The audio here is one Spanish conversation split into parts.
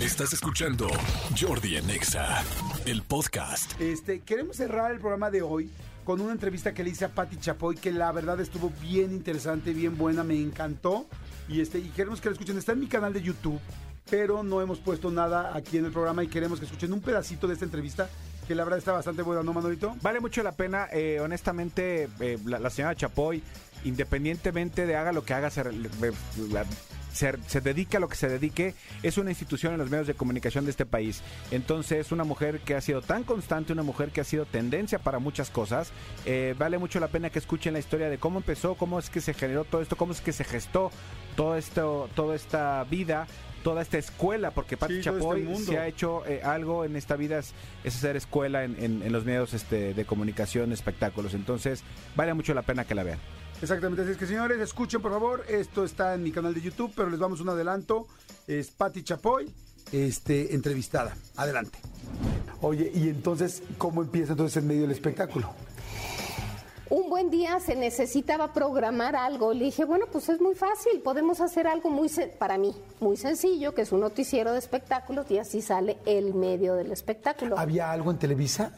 Estás escuchando Jordi Anexa, el podcast. Este, queremos cerrar el programa de hoy con una entrevista que le hice a Patti Chapoy, que la verdad estuvo bien interesante, bien buena, me encantó. Y, este, y queremos que la escuchen. Está en mi canal de YouTube, pero no hemos puesto nada aquí en el programa y queremos que escuchen un pedacito de esta entrevista que la verdad está bastante buena, ¿no, Manolito? Vale mucho la pena, eh, honestamente, eh, la, la señora Chapoy, independientemente de haga lo que haga, se, se, se dedica a lo que se dedique, es una institución en los medios de comunicación de este país. Entonces, una mujer que ha sido tan constante, una mujer que ha sido tendencia para muchas cosas, eh, vale mucho la pena que escuchen la historia de cómo empezó, cómo es que se generó todo esto, cómo es que se gestó todo esto, toda esta vida. Toda esta escuela, porque Pati Sí, este Chapoy se ha hecho eh, algo en esta vida, es, es hacer escuela en, en- en los medios este, de comunicación, espectáculos. Entonces, vale mucho la pena que la vean. Exactamente, así es que señores, escuchen por favor, esto está en mi canal de YouTube, pero les vamos un adelanto, es Patti Chapoy, este, entrevistada, adelante. Oye, y entonces, ¿cómo empieza entonces en medio del espectáculo? Un buen día se necesitaba programar algo. Le dije, bueno, pues es muy fácil, podemos hacer algo muy, para mí, muy sencillo, que es un noticiero de espectáculos y así sale el medio del espectáculo. ¿Había algo en Televisa?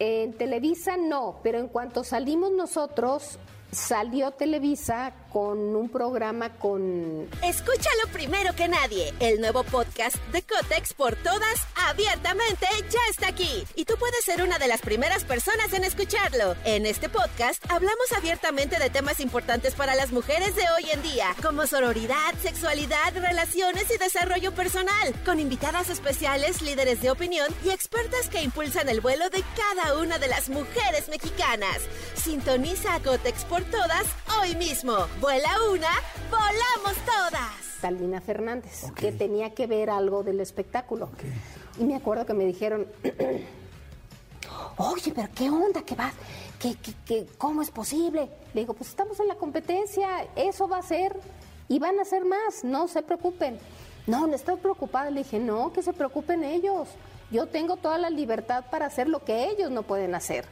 En Televisa no, pero en cuanto salimos nosotros, salió Televisa con un programa con Escúchalo primero que nadie. El nuevo podcast de Cotex por todas, abiertamente, ya está aquí. Y tú puedes ser una de las primeras personas en escucharlo. En este podcast hablamos abiertamente de temas importantes para las mujeres de hoy en día, como sororidad, sexualidad, relaciones y desarrollo personal, con invitadas especiales, líderes de opinión y expertas que impulsan el vuelo de cada una de las mujeres mexicanas. Sintoniza a Cotex por todas hoy mismo. Vuela una, volamos todas. Talina Fernández, que tenía que ver algo del espectáculo. Y me acuerdo que me dijeron, oye, pero ¿qué onda? ¿Qué va? ¿Qué, qué, qué- cómo es posible? Le digo, pues estamos en la competencia, eso va a ser, y van a hacer más, no se preocupen. No, no estoy preocupada. Le dije, no, que se preocupen ellos. Yo tengo toda la libertad para hacer lo que ellos no pueden hacer.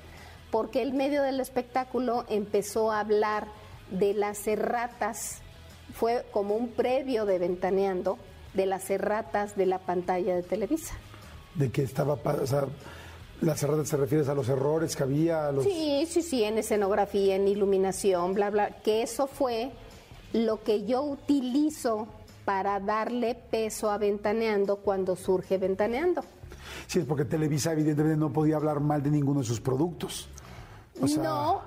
Porque el medio del espectáculo empezó a hablar de las erratas fue como un previo de Ventaneando de las erratas de la pantalla de Televisa. De que estaba, o sea, las erratas se refieres a los errores que había, a los... Sí, sí, sí, en escenografía, en iluminación, bla, bla, que eso fue lo que yo utilizo para darle peso a Ventaneando cuando surge Ventaneando. Sí, es porque Televisa evidentemente no podía hablar mal de ninguno de sus productos. No,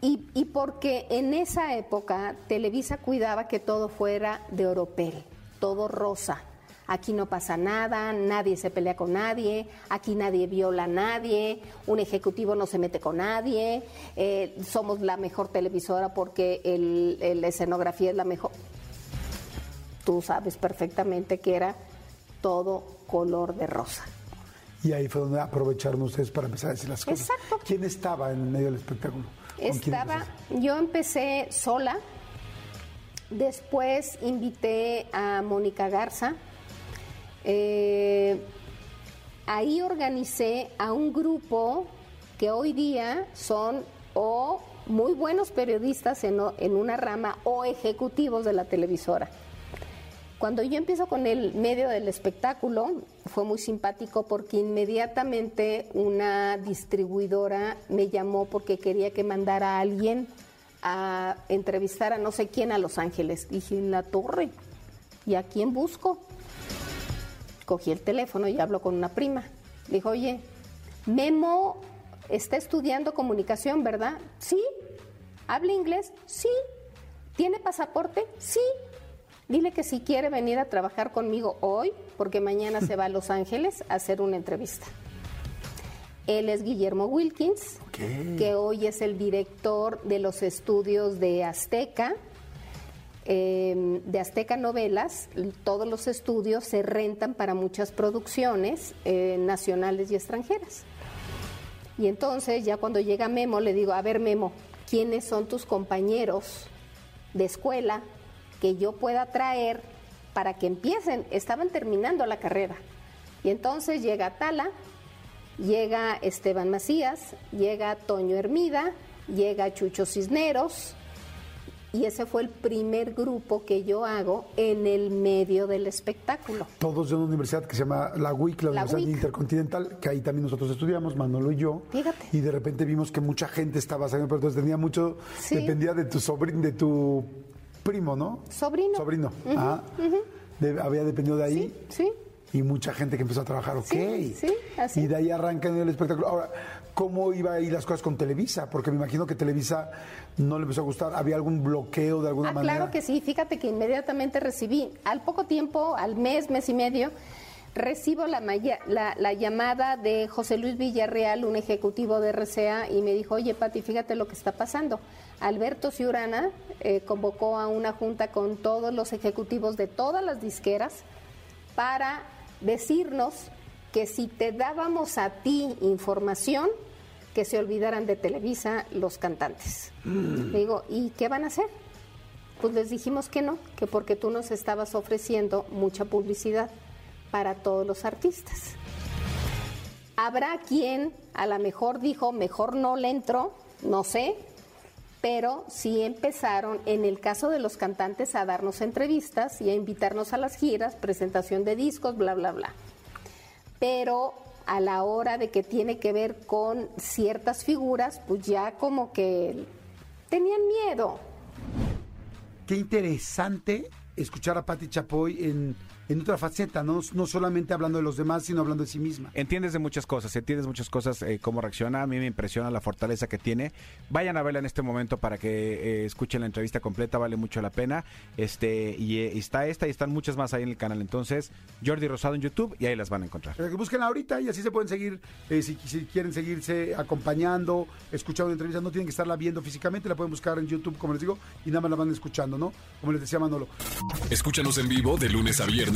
y, y porque en esa época Televisa cuidaba que todo fuera de oropel, todo rosa. Aquí no pasa nada, nadie se pelea con nadie, aquí nadie viola a nadie, un ejecutivo no se mete con nadie, eh, somos la mejor televisora porque el, el- la escenografía es la mejor. Tú sabes perfectamente que era todo color de rosa. Y ahí fue donde aprovecharon ustedes para empezar a decir las cosas. Exacto. ¿Quién estaba en medio del espectáculo? ¿Con quién Estaba, yo empecé sola, después invité a Mónica Garza, eh, ahí organicé a un grupo que hoy día son o muy buenos periodistas en, en una rama o ejecutivos de la televisora. Cuando yo empiezo con el medio del espectáculo, fue muy simpático porque inmediatamente una distribuidora me llamó porque quería que mandara a alguien a entrevistar a no sé quién a Los Ángeles. Dije, en la torre. ¿Y a quién busco? Cogí el teléfono y hablo con una prima. Dijo, oye, Memo está estudiando comunicación, ¿verdad? Sí. ¿Habla inglés? Sí. ¿Tiene pasaporte? Sí. Dile que si quiere venir a trabajar conmigo hoy, porque mañana se va a Los Ángeles a hacer una entrevista. Él es Guillermo Wilkins, que hoy es el director de los estudios de Azteca. eh, de Azteca Novelas, todos los estudios se rentan para muchas producciones eh, nacionales y extranjeras. Y entonces ya cuando llega Memo le digo, a ver Memo, ¿quiénes son tus compañeros de escuela que yo pueda traer para que empiecen? Estaban terminando la carrera. Y entonces llega Tala, llega Esteban Macías, llega Toño Hermida, llega Chucho Cisneros, y ese fue el primer grupo que yo hago en el medio del espectáculo. Todos de una universidad que se llama la UIC, la, La Universidad. Intercontinental, que ahí también nosotros estudiamos, Manolo y yo. Fíjate. Y de repente vimos que mucha gente estaba saliendo, pero entonces tenía mucho, Sí. dependía de tu sobrino, de tu primo, ¿no? Sobrino. Sobrino. Ajá. De- había dependido de ahí. Sí, Y mucha gente que empezó a trabajar, ok. Sí, sí, así. Y de ahí arrancan el espectáculo. Ahora, ¿cómo iba a ir las cosas con Televisa? Porque me imagino que Televisa no le empezó a gustar. ¿Había algún bloqueo de alguna Ah, manera? claro que sí. Fíjate que inmediatamente recibí, al poco tiempo, al mes, mes y medio, recibo la, maya- la, la llamada de José Luis Villarreal, un ejecutivo de RCA, y me dijo, oye, Pati, fíjate lo que está pasando. Alberto Ciurana eh, convocó a una junta con todos los ejecutivos de todas las disqueras para decirnos que si te dábamos a ti información, que se olvidaran de Televisa los cantantes. Le digo, ¿y qué van a hacer? Pues les dijimos que no, que porque tú nos estabas ofreciendo mucha publicidad para todos los artistas. Habrá quien a lo mejor dijo, mejor no le entró, no sé, pero sí empezaron, en el caso de los cantantes, a darnos entrevistas y a invitarnos a las giras, presentación de discos, bla, bla, bla. Pero a la hora de que tiene que ver con ciertas figuras, pues ya como que tenían miedo. Qué interesante escuchar a Patti Chapoy en, en otra faceta, ¿no? no solamente hablando de los demás, sino hablando de sí misma. Entiendes de muchas cosas, entiendes muchas cosas, eh, cómo reacciona. A mí me impresiona la fortaleza que tiene. Vayan a verla en este momento para que eh, escuchen la entrevista completa, vale mucho la pena. Este y, eh, está esta y están muchas más ahí en el canal. Entonces, Jordi Rosado en YouTube y ahí las van a encontrar. Pero que busquen ahorita y así se pueden seguir, eh, si, si quieren seguirse acompañando, escuchando entrevistas, no tienen que estarla viendo físicamente, la pueden buscar en YouTube, como les digo, y nada más la van escuchando, ¿no? Como les decía Manolo. Escúchanos en vivo de lunes a viernes